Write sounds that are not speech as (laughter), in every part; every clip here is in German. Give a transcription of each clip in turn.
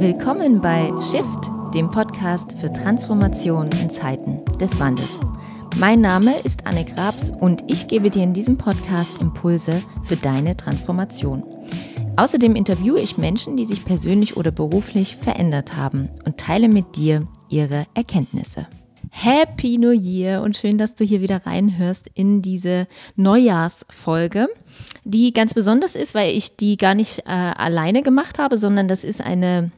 Willkommen bei Shift, dem Podcast für Transformation in Zeiten des Wandels. Mein Name ist Anne Grabs und ich gebe dir in diesem Podcast Impulse für deine Transformation. Außerdem interviewe ich Menschen, die sich persönlich oder beruflich verändert haben und teile mit dir ihre Erkenntnisse. Happy New Year und schön, dass du hier wieder reinhörst in diese Neujahrsfolge, die ganz besonders ist, weil ich die gar nicht äh, alleine gemacht habe, sondern das ist eine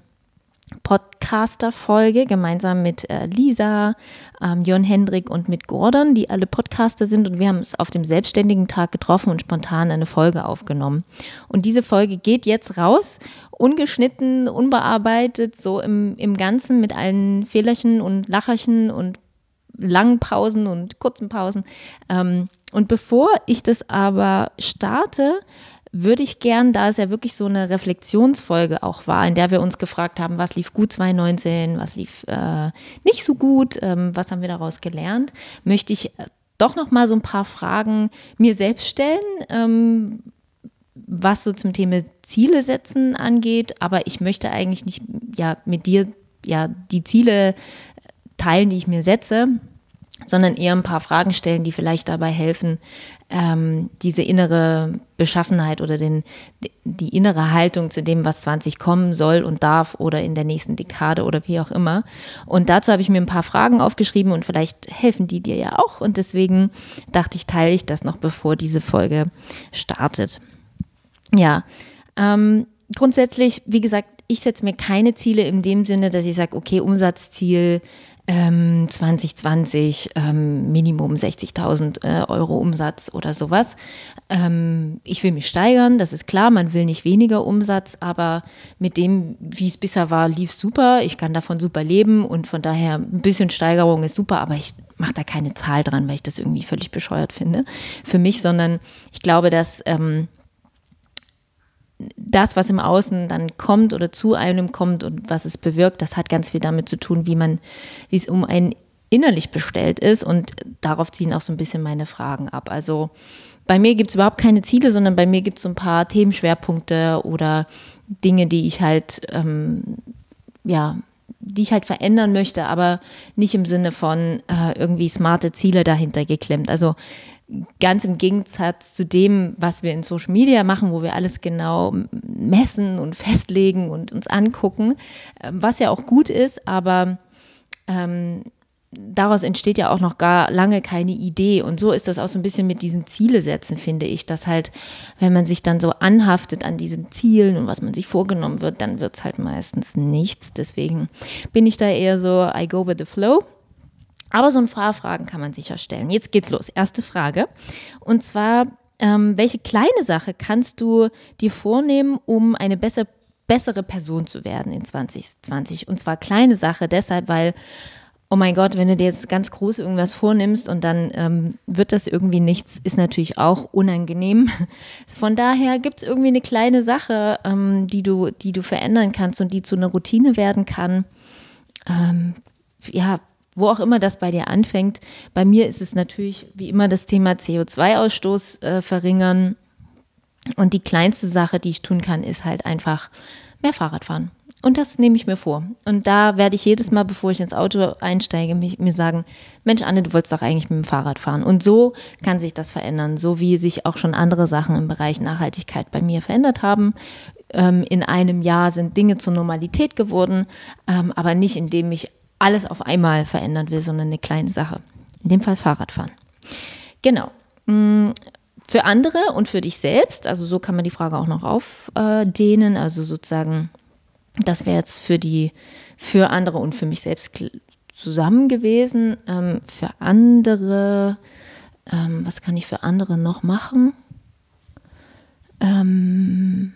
Podcaster-Folge gemeinsam mit äh, Lisa, ähm, Jon Hendrik und mit Gordon, die alle Podcaster sind. Und wir haben es auf dem selbstständigen Tag getroffen und spontan eine Folge aufgenommen. Und diese Folge geht jetzt raus, ungeschnitten, unbearbeitet, so im, im Ganzen mit allen Fehlerchen und Lacherchen und langen Pausen und kurzen Pausen. Ähm, und bevor ich das aber starte, würde ich gern, da es ja wirklich so eine Reflexionsfolge auch war, in der wir uns gefragt haben, was lief gut 2019, was lief äh, nicht so gut, ähm, was haben wir daraus gelernt, möchte ich äh, doch noch mal so ein paar Fragen mir selbst stellen, ähm, was so zum Thema Ziele setzen angeht. Aber ich möchte eigentlich nicht ja mit dir ja die Ziele teilen, die ich mir setze, sondern eher ein paar Fragen stellen, die vielleicht dabei helfen, ähm, diese innere Beschaffenheit oder den, die innere Haltung zu dem, was 20 kommen soll und darf oder in der nächsten Dekade oder wie auch immer. Und dazu habe ich mir ein paar Fragen aufgeschrieben und vielleicht helfen die dir ja auch. Und deswegen dachte ich, teile ich das noch, bevor diese Folge startet. Ja, ähm, grundsätzlich, wie gesagt, ich setze mir keine Ziele in dem Sinne, dass ich sage, okay, Umsatzziel ähm, 2020 ähm, Minimum 60.000 äh, Euro Umsatz oder sowas. Ähm, ich will mich steigern, das ist klar, man will nicht weniger Umsatz, aber mit dem, wie es bisher war, lief super. Ich kann davon super leben und von daher ein bisschen Steigerung ist super, aber ich mache da keine Zahl dran, weil ich das irgendwie völlig bescheuert finde für mich, sondern ich glaube, dass ähm, das, was im Außen dann kommt oder zu einem kommt und was es bewirkt, das hat ganz viel damit zu tun, wie man, wie es um einen innerlich bestellt ist. Und darauf ziehen auch so ein bisschen meine Fragen ab. Also bei mir gibt es überhaupt keine Ziele, sondern bei mir gibt es so ein paar Themenschwerpunkte oder Dinge, die ich halt, ähm, ja, die ich halt verändern möchte, aber nicht im Sinne von äh, irgendwie smarte Ziele dahinter geklemmt. Also ganz im Gegensatz zu dem, was wir in Social Media machen, wo wir alles genau messen und festlegen und uns angucken, ähm, was ja auch gut ist, aber ähm, daraus entsteht ja auch noch gar lange keine Idee. Und so ist das auch so ein bisschen mit diesen Ziele setzen, finde ich, dass halt, wenn man sich dann so anhaftet an diesen Zielen und was man sich vorgenommen wird, dann wird es halt meistens nichts. Deswegen bin ich da eher so, I go with the flow. Aber so ein paar Fragen kann man sicher stellen. Jetzt geht's los. Erste Frage. Und zwar, ähm, welche kleine Sache kannst du dir vornehmen, um eine bessere, bessere Person zu werden in 2020? Und zwar kleine Sache deshalb, weil, oh mein Gott, wenn du dir jetzt ganz groß irgendwas vornimmst und dann ähm, wird das irgendwie nichts, ist natürlich auch unangenehm. (laughs) Von daher gibt es irgendwie eine kleine Sache, ähm, die, du, die du verändern kannst und die zu einer Routine werden kann. Ähm, ja, wo auch immer das bei dir anfängt. Bei mir ist es natürlich wie immer das Thema CO2-Ausstoß äh, verringern. Und die kleinste Sache, die ich tun kann, ist halt einfach mehr Fahrrad fahren. Und das nehme ich mir vor. Und da werde ich jedes Mal, bevor ich ins Auto einsteige, mich, mir sagen, Mensch, Anne, du wolltest doch eigentlich mit dem Fahrrad fahren. Und so kann sich das verändern, so wie sich auch schon andere Sachen im Bereich Nachhaltigkeit bei mir verändert haben. Ähm, in einem Jahr sind Dinge zur Normalität geworden, ähm, aber nicht indem ich alles auf einmal verändern will, sondern eine kleine Sache. In dem Fall Fahrradfahren. Genau. Mm, für andere und für dich selbst, also so kann man die Frage auch noch aufdehnen, also sozusagen, das wäre jetzt für die, für andere und für mich selbst zusammen gewesen. Ähm, für andere, ähm, was kann ich für andere noch machen? Ähm,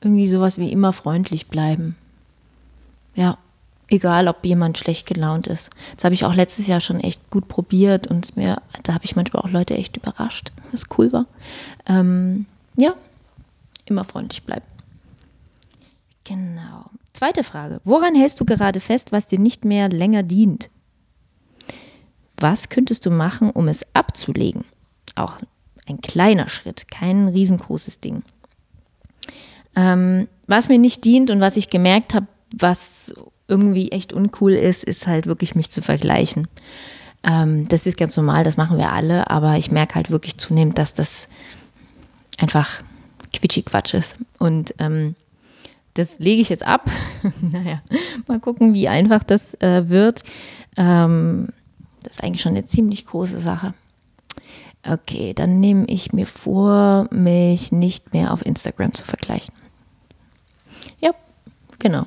irgendwie sowas wie immer freundlich bleiben. Ja, egal ob jemand schlecht gelaunt ist. Das habe ich auch letztes Jahr schon echt gut probiert und mir, da habe ich manchmal auch Leute echt überrascht, was cool war. Ähm, ja, immer freundlich bleiben. Genau. Zweite Frage. Woran hältst du gerade fest, was dir nicht mehr länger dient? Was könntest du machen, um es abzulegen? Auch ein kleiner Schritt, kein riesengroßes Ding. Ähm, was mir nicht dient und was ich gemerkt habe, was irgendwie echt uncool ist, ist halt wirklich mich zu vergleichen. Ähm, das ist ganz normal, das machen wir alle, aber ich merke halt wirklich zunehmend, dass das einfach Quitschi-Quatsch ist. Und ähm, das lege ich jetzt ab. (laughs) naja, mal gucken, wie einfach das äh, wird. Ähm, das ist eigentlich schon eine ziemlich große Sache. Okay, dann nehme ich mir vor, mich nicht mehr auf Instagram zu vergleichen. Ja, genau.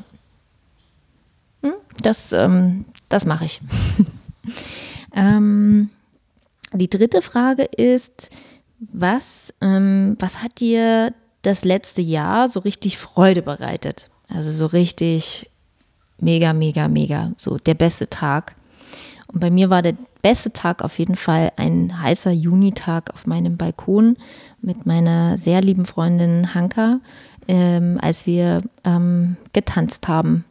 Das, ähm, das mache ich. (laughs) ähm, die dritte Frage ist, was, ähm, was hat dir das letzte Jahr so richtig Freude bereitet? Also so richtig mega, mega, mega, so der beste Tag. Und bei mir war der beste Tag auf jeden Fall ein heißer Junitag auf meinem Balkon mit meiner sehr lieben Freundin Hanka, ähm, als wir ähm, getanzt haben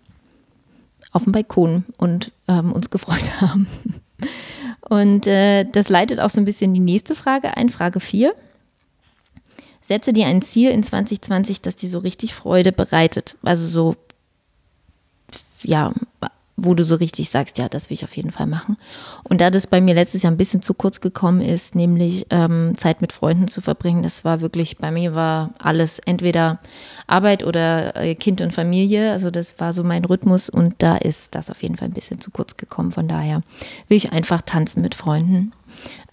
auf dem Balkon und ähm, uns gefreut (laughs) haben. Und äh, das leitet auch so ein bisschen die nächste Frage ein, Frage 4. Setze dir ein Ziel in 2020, das dir so richtig Freude bereitet. Also so, ja, wo du so richtig sagst, ja, das will ich auf jeden Fall machen. Und da das bei mir letztes Jahr ein bisschen zu kurz gekommen ist, nämlich ähm, Zeit mit Freunden zu verbringen, das war wirklich, bei mir war alles entweder Arbeit oder äh, Kind und Familie. Also das war so mein Rhythmus und da ist das auf jeden Fall ein bisschen zu kurz gekommen. Von daher will ich einfach tanzen mit Freunden.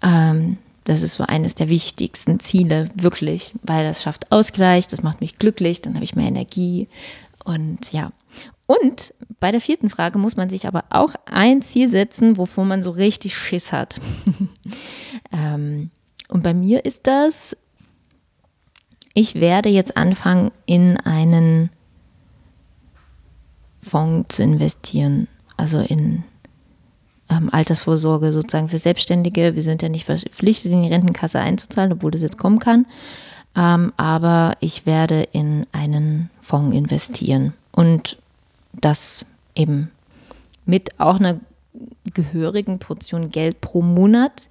Ähm, das ist so eines der wichtigsten Ziele, wirklich, weil das schafft Ausgleich, das macht mich glücklich, dann habe ich mehr Energie und ja. Und bei der vierten Frage muss man sich aber auch ein Ziel setzen, wovor man so richtig Schiss hat. (laughs) ähm, und bei mir ist das, ich werde jetzt anfangen, in einen Fonds zu investieren, also in ähm, Altersvorsorge sozusagen für Selbstständige. Wir sind ja nicht verpflichtet, in die Rentenkasse einzuzahlen, obwohl das jetzt kommen kann. Ähm, aber ich werde in einen Fonds investieren. Und das eben mit auch einer gehörigen Portion Geld pro Monat.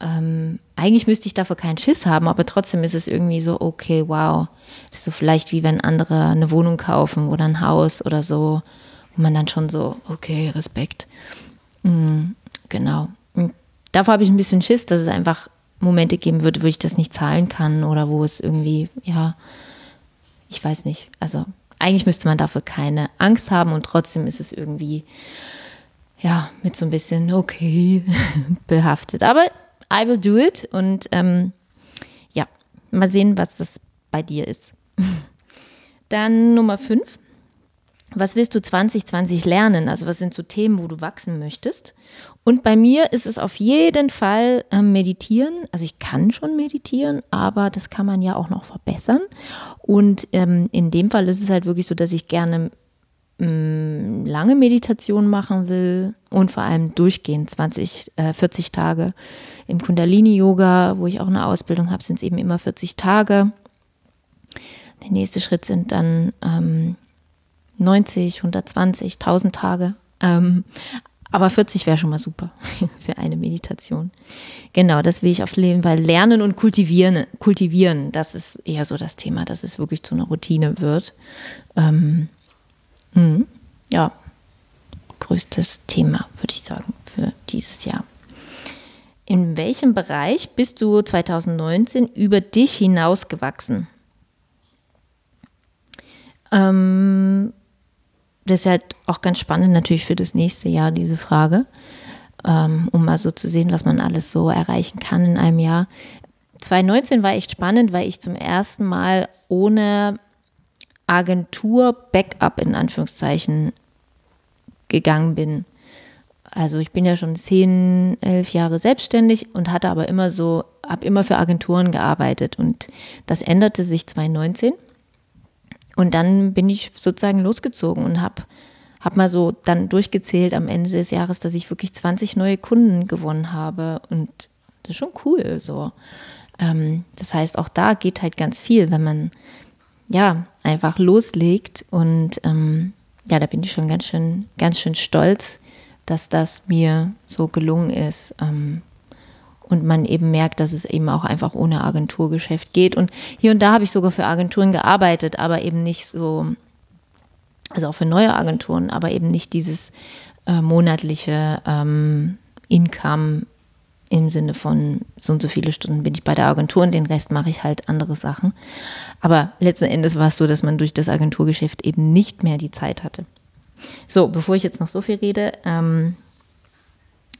Ähm, eigentlich müsste ich dafür keinen Schiss haben, aber trotzdem ist es irgendwie so, okay, wow. Das ist so vielleicht wie wenn andere eine Wohnung kaufen oder ein Haus oder so, wo man dann schon so, okay, Respekt. Mhm, genau. Und davor habe ich ein bisschen Schiss, dass es einfach Momente geben wird, wo ich das nicht zahlen kann oder wo es irgendwie, ja, ich weiß nicht. Also eigentlich müsste man dafür keine Angst haben und trotzdem ist es irgendwie, ja, mit so ein bisschen okay (laughs) behaftet. Aber I will do it und ähm, ja, mal sehen, was das bei dir ist. (laughs) Dann Nummer 5. Was willst du 2020 lernen? Also was sind so Themen, wo du wachsen möchtest? Und bei mir ist es auf jeden Fall äh, meditieren. Also ich kann schon meditieren, aber das kann man ja auch noch verbessern. Und ähm, in dem Fall ist es halt wirklich so, dass ich gerne ähm, lange Meditation machen will und vor allem durchgehend 20, äh, 40 Tage. Im Kundalini-Yoga, wo ich auch eine Ausbildung habe, sind es eben immer 40 Tage. Der nächste Schritt sind dann ähm, 90, 120, 1000 Tage. Ähm, aber 40 wäre schon mal super (laughs) für eine Meditation. Genau, das will ich auf jeden Fall lernen und kultivieren. Kultivieren, das ist eher so das Thema, dass es wirklich zu einer Routine wird. Ähm, mh, ja, größtes Thema, würde ich sagen, für dieses Jahr. In welchem Bereich bist du 2019 über dich hinausgewachsen? Ähm, das ist halt auch ganz spannend natürlich für das nächste Jahr, diese Frage, ähm, um mal so zu sehen, was man alles so erreichen kann in einem Jahr. 2019 war echt spannend, weil ich zum ersten Mal ohne Agentur-Backup in Anführungszeichen gegangen bin. Also ich bin ja schon zehn, elf Jahre selbstständig und hatte aber immer so, habe immer für Agenturen gearbeitet und das änderte sich 2019 und dann bin ich sozusagen losgezogen und habe hab mal so dann durchgezählt am Ende des Jahres, dass ich wirklich 20 neue Kunden gewonnen habe. Und das ist schon cool so. Ähm, das heißt, auch da geht halt ganz viel, wenn man ja einfach loslegt. Und ähm, ja, da bin ich schon ganz schön, ganz schön stolz, dass das mir so gelungen ist. Ähm, und man eben merkt, dass es eben auch einfach ohne Agenturgeschäft geht. Und hier und da habe ich sogar für Agenturen gearbeitet, aber eben nicht so, also auch für neue Agenturen, aber eben nicht dieses äh, monatliche ähm, Income im Sinne von so und so viele Stunden bin ich bei der Agentur und den Rest mache ich halt andere Sachen. Aber letzten Endes war es so, dass man durch das Agenturgeschäft eben nicht mehr die Zeit hatte. So, bevor ich jetzt noch so viel rede, ähm,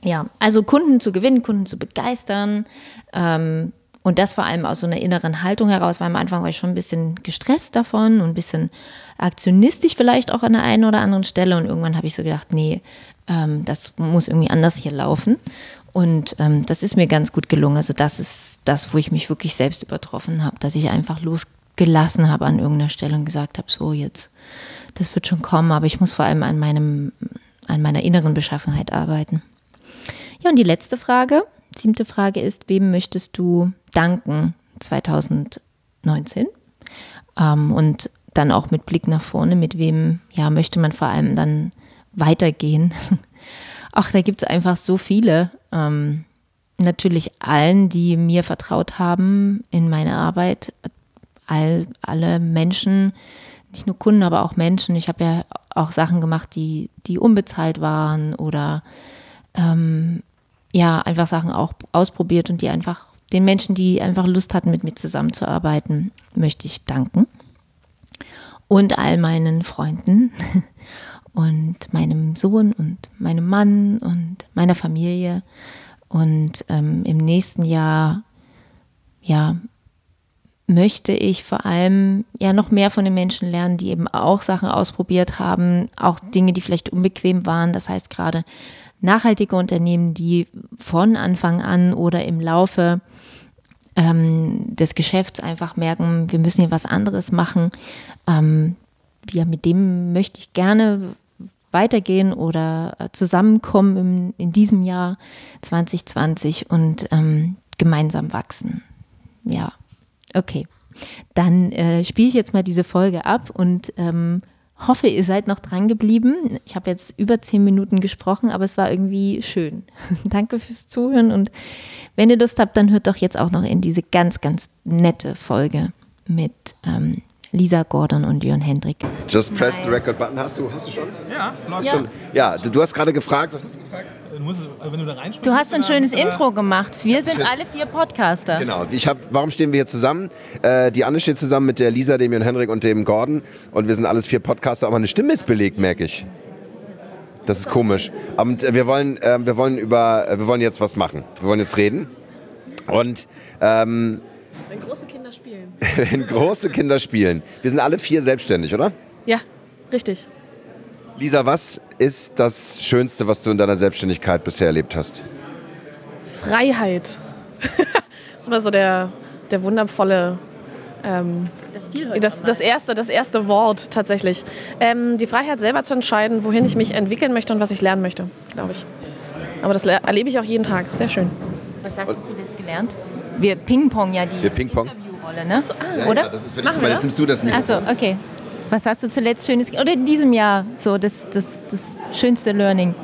ja, also Kunden zu gewinnen, Kunden zu begeistern. Ähm, und das vor allem aus so einer inneren Haltung heraus, weil am Anfang war ich schon ein bisschen gestresst davon und ein bisschen aktionistisch vielleicht auch an der einen oder anderen Stelle. Und irgendwann habe ich so gedacht, nee, ähm, das muss irgendwie anders hier laufen. Und ähm, das ist mir ganz gut gelungen. Also das ist das, wo ich mich wirklich selbst übertroffen habe, dass ich einfach losgelassen habe an irgendeiner Stelle und gesagt habe, so jetzt, das wird schon kommen, aber ich muss vor allem an meinem, an meiner inneren Beschaffenheit arbeiten. Ja, und die letzte Frage, siebte Frage ist, wem möchtest du danken 2019? Ähm, und dann auch mit Blick nach vorne, mit wem ja, möchte man vor allem dann weitergehen? (laughs) Ach, da gibt es einfach so viele. Ähm, natürlich allen, die mir vertraut haben in meine Arbeit, all, alle Menschen, nicht nur Kunden, aber auch Menschen. Ich habe ja auch Sachen gemacht, die, die unbezahlt waren oder ähm, ja, einfach Sachen auch ausprobiert und die einfach den Menschen, die einfach Lust hatten, mit mir zusammenzuarbeiten, möchte ich danken. Und all meinen Freunden (laughs) und meinem Sohn und meinem Mann und meiner Familie. Und ähm, im nächsten Jahr, ja, möchte ich vor allem ja noch mehr von den Menschen lernen, die eben auch Sachen ausprobiert haben, auch Dinge, die vielleicht unbequem waren. Das heißt gerade nachhaltige Unternehmen, die von Anfang an oder im Laufe ähm, des Geschäfts einfach merken, wir müssen hier was anderes machen. Ähm, ja, mit dem möchte ich gerne weitergehen oder äh, zusammenkommen im, in diesem Jahr 2020 und ähm, gemeinsam wachsen. Ja, okay. Dann äh, spiele ich jetzt mal diese Folge ab und ähm, hoffe, ihr seid noch dran geblieben. Ich habe jetzt über zehn Minuten gesprochen, aber es war irgendwie schön. (laughs) Danke fürs Zuhören und wenn ihr Lust habt, dann hört doch jetzt auch noch in diese ganz, ganz nette Folge mit ähm, Lisa Gordon und Jörn Hendrik. Just press nice. the record button. Hast du, hast du schon? Ja, läuft ja. schon. Ja, du, du hast gerade gefragt, was hast du gefragt? Du, musst, wenn du, da du hast ein schönes Intro gemacht. Wir sind alle vier Podcaster. Genau. Ich hab, warum stehen wir hier zusammen? Äh, die Anne steht zusammen mit der Lisa, dem Jörn Hendrik und dem Gordon. Und wir sind alles vier Podcaster. Aber eine Stimme ist belegt, merke ich. Das ist komisch. Und wir wollen, äh, wir wollen über, äh, wir wollen jetzt was machen. Wir wollen jetzt reden. Und ähm, wenn große Kinder spielen. (laughs) Wenn große Kinder spielen. Wir sind alle vier selbstständig, oder? Ja, richtig. Lisa, was ist das Schönste, was du in deiner Selbstständigkeit bisher erlebt hast? Freiheit. das (laughs) ist immer so der, der wundervolle. Ähm, das, das, das, erste, das erste Wort tatsächlich. Ähm, die Freiheit selber zu entscheiden, wohin ich mich entwickeln möchte und was ich lernen möchte, glaube ich. Aber das erlebe ich auch jeden Tag. Sehr schön. Was hast du zuletzt gelernt? Wir pingpong ja die wir Ping-Pong. Interviewrolle, ne? So, ah, ja, oder? Ja, das ist für dich, jetzt nimmst du das mit. Achso, okay. Was hast du zuletzt Schönes, oder in diesem Jahr so das, das, das schönste Learning?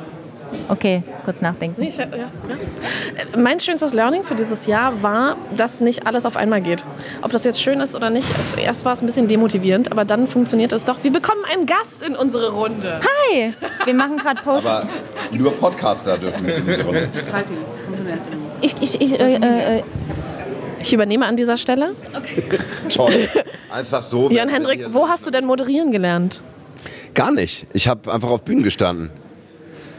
Okay, kurz nachdenken. Nee, ja, ja. Mein schönstes Learning für dieses Jahr war, dass nicht alles auf einmal geht. Ob das jetzt schön ist oder nicht, erst war es ein bisschen demotivierend, aber dann funktioniert es doch. Wir bekommen einen Gast in unsere Runde. Hi! Wir machen gerade Post. Aber nur Podcaster dürfen mit in diese Runde. Ich, ich, ich, äh, äh, ich übernehme an dieser Stelle. Okay. Toll. Einfach so. Jan Hendrik, wo hast du denn moderieren gelernt? Gar nicht. Ich habe einfach auf Bühnen gestanden.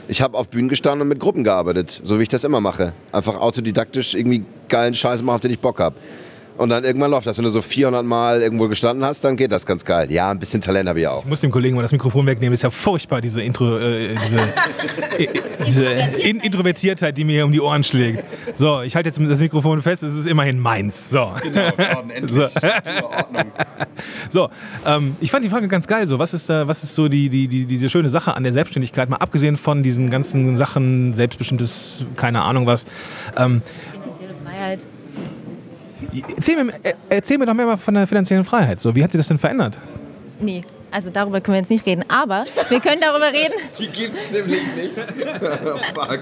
Ich habe auf Bühnen gestanden und mit Gruppen gearbeitet, so wie ich das immer mache. Einfach autodidaktisch irgendwie geilen Scheiß machen, auf den ich Bock habe. Und dann irgendwann läuft das. Wenn du so 400 Mal irgendwo gestanden hast, dann geht das ganz geil. Ja, ein bisschen Talent habe ich auch. Ich muss dem Kollegen mal das Mikrofon wegnehmen. Ist ja furchtbar, diese, Intro, äh, diese, (laughs) äh, diese in Introvertiertheit, die mir hier um die Ohren schlägt. So, ich halte jetzt das Mikrofon fest. Es ist immerhin meins. So. Genau, (laughs) endlich. So, (laughs) so ähm, ich fand die Frage ganz geil. So, was ist, äh, was ist so die, die, die, diese schöne Sache an der Selbstständigkeit? Mal abgesehen von diesen ganzen Sachen, selbstbestimmtes, keine Ahnung was. Ähm. Erzähl mir, erzähl mir doch mehr mal von der finanziellen Freiheit. So, wie hat sich das denn verändert? Nee, Also darüber können wir jetzt nicht reden, aber wir können darüber reden. (laughs) Die gibt's nämlich nicht. (laughs) Fuck.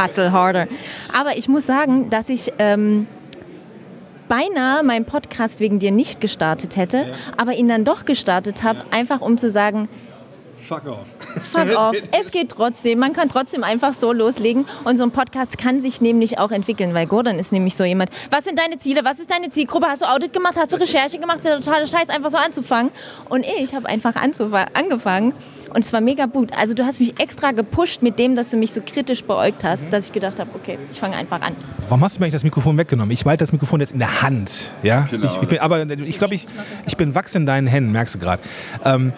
Hustle harder. Aber ich muss sagen, dass ich ähm, beinahe meinen Podcast wegen dir nicht gestartet hätte, aber ihn dann doch gestartet habe, einfach um zu sagen, Fuck off. fuck off, es geht trotzdem, man kann trotzdem einfach so loslegen und so ein Podcast kann sich nämlich auch entwickeln, weil Gordon ist nämlich so jemand, was sind deine Ziele, was ist deine Zielgruppe, hast du Audit gemacht, hast du Recherche gemacht, ist ja totaler Scheiß, einfach so anzufangen und ich habe einfach angefangen und es war mega gut, also du hast mich extra gepusht mit dem, dass du mich so kritisch beäugt hast, dass ich gedacht habe, okay, ich fange einfach an. Warum hast du mir eigentlich das Mikrofon weggenommen? Ich behalte das Mikrofon jetzt in der Hand. Ja? Genau. Ich, ich bin, aber ich glaube, ich, ich bin wachs in deinen Händen, merkst du gerade. Ähm,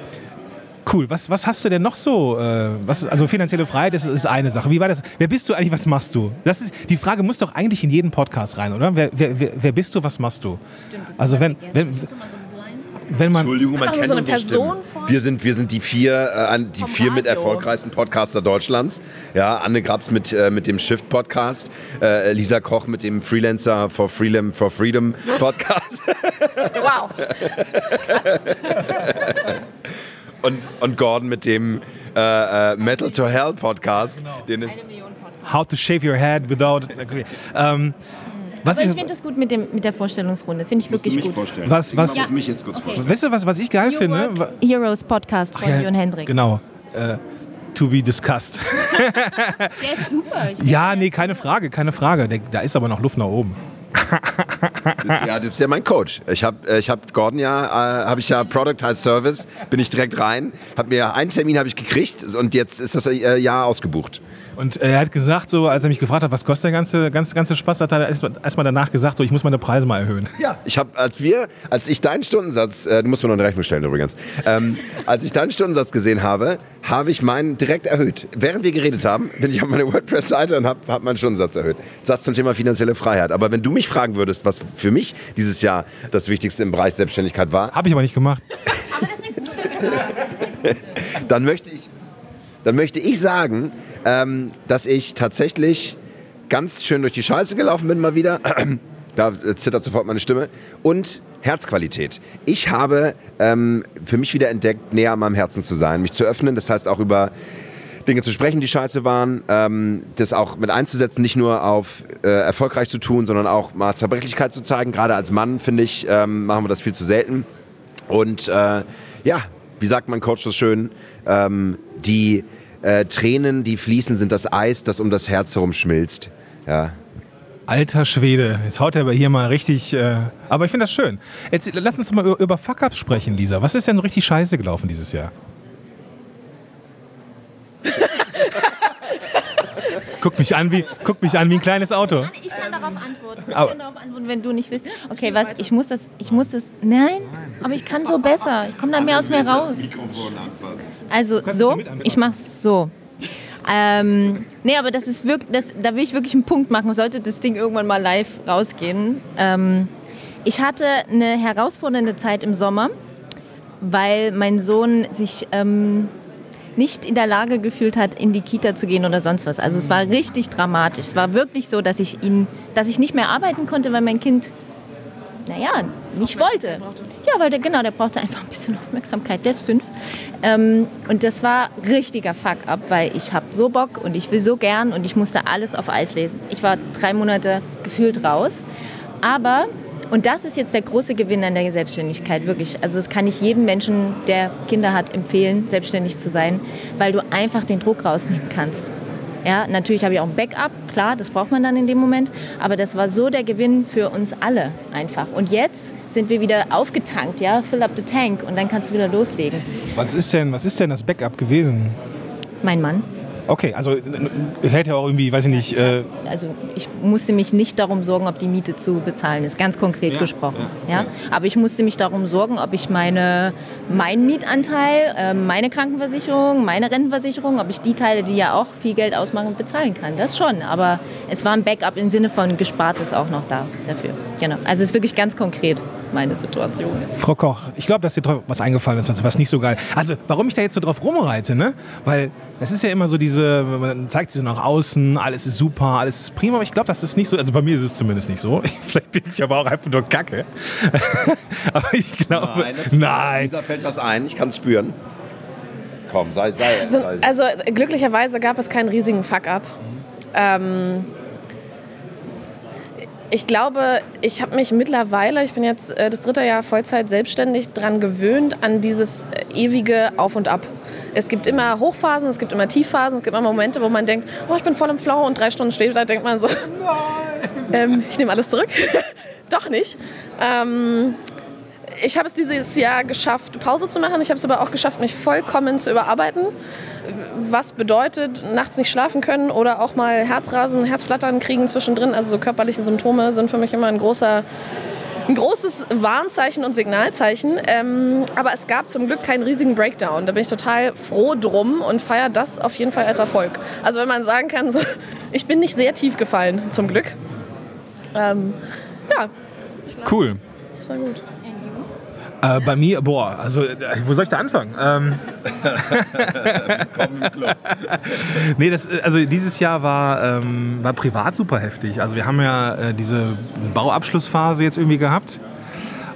cool. Was, was hast du denn noch so? Äh, was, also finanzielle Freiheit ist, ist eine Sache. Wie war das? Wer bist du eigentlich? Was machst du? Das ist, die Frage muss doch eigentlich in jeden Podcast rein, oder? Wer, wer, wer, wer bist du? Was machst du? also wenn, wenn, wenn man Entschuldigung, man kennt so eine unsere Person Stimmen. Wir sind, wir sind die vier, äh, die vier mit erfolgreichsten Podcaster Deutschlands. Ja, Anne Grabs mit, äh, mit dem Shift Podcast, äh, Lisa Koch mit dem Freelancer for Freedom, for Freedom (laughs) Podcast Wow. (laughs) und, und Gordon mit dem äh, äh, Metal to Hell Podcast. Den ist, How to shave your head without. Okay. Ähm, was Aber ich finde das gut mit, dem, mit der Vorstellungsrunde, finde ich wirklich gut. vorstellen. Was- was- Ich muss mich jetzt kurz vorstellen. weißt du, was, was ich geil New finde? Work Heroes Podcast von Ja, Jörn Hendrik. Genau. Äh, to be discussed. (laughs) Der ist super. Ich Ja, nee, keine Frage, keine Frage. Da ist aber noch Luft nach oben. Ja, das ist ja mein Coach. Ich habe ich hab Gordon ja, äh, habe ich ja Product als Service, bin ich direkt rein, hab mir einen Termin habe ich gekriegt und jetzt ist das äh, Jahr ausgebucht. Und er hat gesagt, so, als er mich gefragt hat, was kostet der ganze, ganze, ganze Spaß, hat er erstmal erst mal danach gesagt, so, ich muss meine Preise mal erhöhen. Ja, ich habe, als wir, als ich deinen Stundensatz, äh, du musst mir noch eine Rechnung stellen übrigens, ähm, als ich deinen Stundensatz gesehen habe, habe ich meinen direkt erhöht. Während wir geredet haben, bin ich auf meine WordPress-Seite und habe hab meinen Stundensatz erhöht. Satz zum Thema finanzielle Freiheit. Aber wenn du mich fragen würdest, was für mich dieses Jahr das Wichtigste im Bereich Selbstständigkeit war, Habe ich aber nicht gemacht. dann möchte ich, dann möchte ich sagen, ähm, dass ich tatsächlich ganz schön durch die Scheiße gelaufen bin mal wieder. (clears throat) Da äh, zittert sofort meine Stimme. Und Herzqualität. Ich habe ähm, für mich wieder entdeckt, näher an meinem Herzen zu sein, mich zu öffnen. Das heißt auch über Dinge zu sprechen, die scheiße waren, ähm, das auch mit einzusetzen, nicht nur auf äh, erfolgreich zu tun, sondern auch mal Zerbrechlichkeit zu zeigen. Gerade als Mann, finde ich, ähm, machen wir das viel zu selten. Und äh, ja, wie sagt mein Coach so schön, ähm, die äh, Tränen, die fließen, sind das Eis, das um das Herz herum schmilzt. Ja. Alter Schwede, jetzt haut er aber hier mal richtig. Äh, aber ich finde das schön. Jetzt, lass uns mal über, über Fuck-Ups sprechen, Lisa. Was ist denn so richtig scheiße gelaufen dieses Jahr? (laughs) guck, mich an wie, guck mich an wie ein kleines Auto. Ich kann darauf antworten. Ich kann darauf antworten, wenn du nicht willst. Okay, was? Ich muss das. Ich muss das. Nein, aber ich kann so besser. Ich komme da mehr aus mir raus. Kannst es so. Ich mach's so. Ähm, nee, aber das ist wirklich, das, da will ich wirklich einen Punkt machen. Sollte das Ding irgendwann mal live rausgehen. Ähm, ich hatte eine herausfordernde Zeit im Sommer, weil mein Sohn sich ähm, nicht in der Lage gefühlt hat, in die Kita zu gehen oder sonst was. Also es war richtig dramatisch. Es war wirklich so, dass ich ihn, dass ich nicht mehr arbeiten konnte, weil mein Kind, naja, nicht wollte. Ja, weil der, genau, der brauchte einfach ein bisschen Aufmerksamkeit. Der ist fünf. Ähm, und das war richtiger Fuck-up, weil ich habe so Bock und ich will so gern und ich musste alles auf Eis lesen. Ich war drei Monate gefühlt raus. Aber, und das ist jetzt der große Gewinn an der Selbstständigkeit, wirklich. Also das kann ich jedem Menschen, der Kinder hat, empfehlen, selbstständig zu sein, weil du einfach den Druck rausnehmen kannst. Ja, natürlich habe ich auch ein Backup, klar, das braucht man dann in dem Moment. Aber das war so der Gewinn für uns alle einfach. Und jetzt sind wir wieder aufgetankt, ja, fill up the tank und dann kannst du wieder loslegen. Was ist denn, was ist denn das Backup gewesen? Mein Mann. Okay, also äh, hätte ja auch irgendwie, weiß ich nicht, äh, Also ich musste mich nicht darum sorgen, ob die Miete zu bezahlen ist, ganz konkret gesprochen. Ja, Aber ich musste mich darum sorgen, ob ich meine, meinen Mietanteil, äh, meine Krankenversicherung, meine Rentenversicherung, ob ich die Teile, die ja auch viel Geld ausmachen, bezahlen kann. Das schon, aber es war ein Backup im Sinne von Gespartes auch noch da dafür. Genau. Also es ist wirklich ganz konkret. Meine Situation. Frau Koch, ich glaube, dass dir was eingefallen ist, was nicht so geil. Also, warum ich da jetzt so drauf rumreite, ne? Weil das ist ja immer so diese, man zeigt sich so nach außen, alles ist super, alles ist prima, aber ich glaube, das ist nicht so, also bei mir ist es zumindest nicht so. (laughs) Vielleicht bin ich aber auch einfach nur Kacke. (laughs) aber ich glaube, Nein. Dieser fällt was ein, ich kann es spüren. Komm, sei, sei, Also, sei. also glücklicherweise gab es keinen riesigen Fuck-up. Ähm, ich glaube, ich habe mich mittlerweile, ich bin jetzt äh, das dritte Jahr Vollzeit selbstständig, daran gewöhnt an dieses äh, ewige Auf und Ab. Es gibt immer Hochphasen, es gibt immer Tiefphasen, es gibt immer Momente, wo man denkt, oh, ich bin voll im Flow und drei Stunden später denkt man so, (laughs) ähm, ich nehme alles zurück. (laughs) Doch nicht. Ähm, ich habe es dieses Jahr geschafft, Pause zu machen. Ich habe es aber auch geschafft, mich vollkommen zu überarbeiten. Was bedeutet, nachts nicht schlafen können oder auch mal Herzrasen, Herzflattern kriegen zwischendrin. Also so körperliche Symptome sind für mich immer ein großer ein großes Warnzeichen und Signalzeichen. Ähm, aber es gab zum Glück keinen riesigen Breakdown. Da bin ich total froh drum und feiere das auf jeden Fall als Erfolg. Also wenn man sagen kann, so, ich bin nicht sehr tief gefallen, zum Glück. Ähm, ja, Cool. das war gut. Äh, bei mir, boah, also äh, wo soll ich da anfangen? Ähm, (laughs) nee, das, äh, also dieses Jahr war, ähm, war privat super heftig. Also wir haben ja äh, diese Bauabschlussphase jetzt irgendwie gehabt.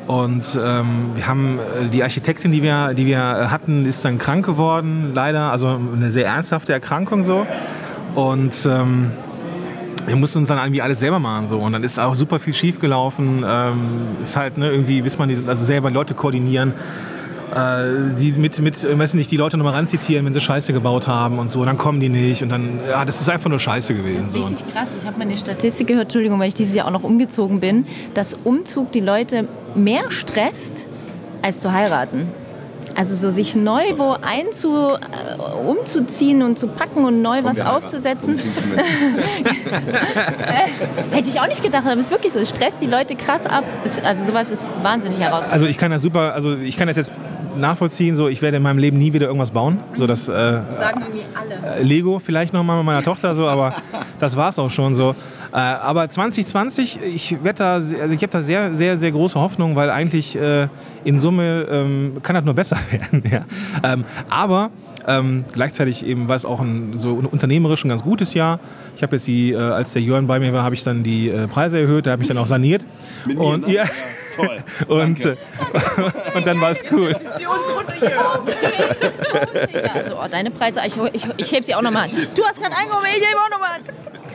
Und ähm, wir haben äh, die Architektin, die wir, die wir hatten, ist dann krank geworden, leider. Also eine sehr ernsthafte Erkrankung so. Und ähm, wir mussten uns dann irgendwie alles selber machen so und dann ist auch super viel schief gelaufen. Ähm, ist halt ne, irgendwie, bis man die, also selber Leute koordinieren, äh, die mit, mit, äh, weiß nicht, die Leute nochmal ranzitieren, wenn sie Scheiße gebaut haben und so. Und dann kommen die nicht und dann, ja, das ist einfach nur Scheiße gewesen. Das ist so. richtig krass. Ich habe mal eine Statistik gehört, Entschuldigung, weil ich dieses Jahr auch noch umgezogen bin, dass Umzug die Leute mehr stresst, als zu heiraten. Also so sich neu wo einzu, äh, umzuziehen und zu packen und neu was wir heiraten. aufzusetzen. (laughs) Hätte ich auch nicht gedacht, aber es ist wirklich so. Es stresst die Leute krass ab. Es- Also sowas ist wahnsinnig herausfordernd. Also ich kann das super, also ich kann das jetzt nachvollziehen, so ich werde in meinem Leben nie wieder irgendwas bauen. So das äh, sagen irgendwie alle. Lego vielleicht nochmal mit meiner Tochter so, aber das war es auch schon so. Äh, aber 2020, ich werde da, also ich habe da sehr, sehr, sehr große Hoffnung, weil eigentlich äh, in Summe ähm, kann das nur besser (laughs) werden. ja. ähm, aber ähm, gleichzeitig eben war es auch ein so un- unternehmerisch ein ganz gutes Jahr. Ich habe jetzt die, äh, als der Jörn bei mir war, habe ich dann die äh, Preise erhöht, der hat mich dann auch saniert. und ja, (laughs) Toll. (laughs) und, äh, und dann war es cool. Also, oh, deine Preise, ich, ich, ich heb sie auch nochmal an. Du hast gerade angehoben, ich heb auch nochmal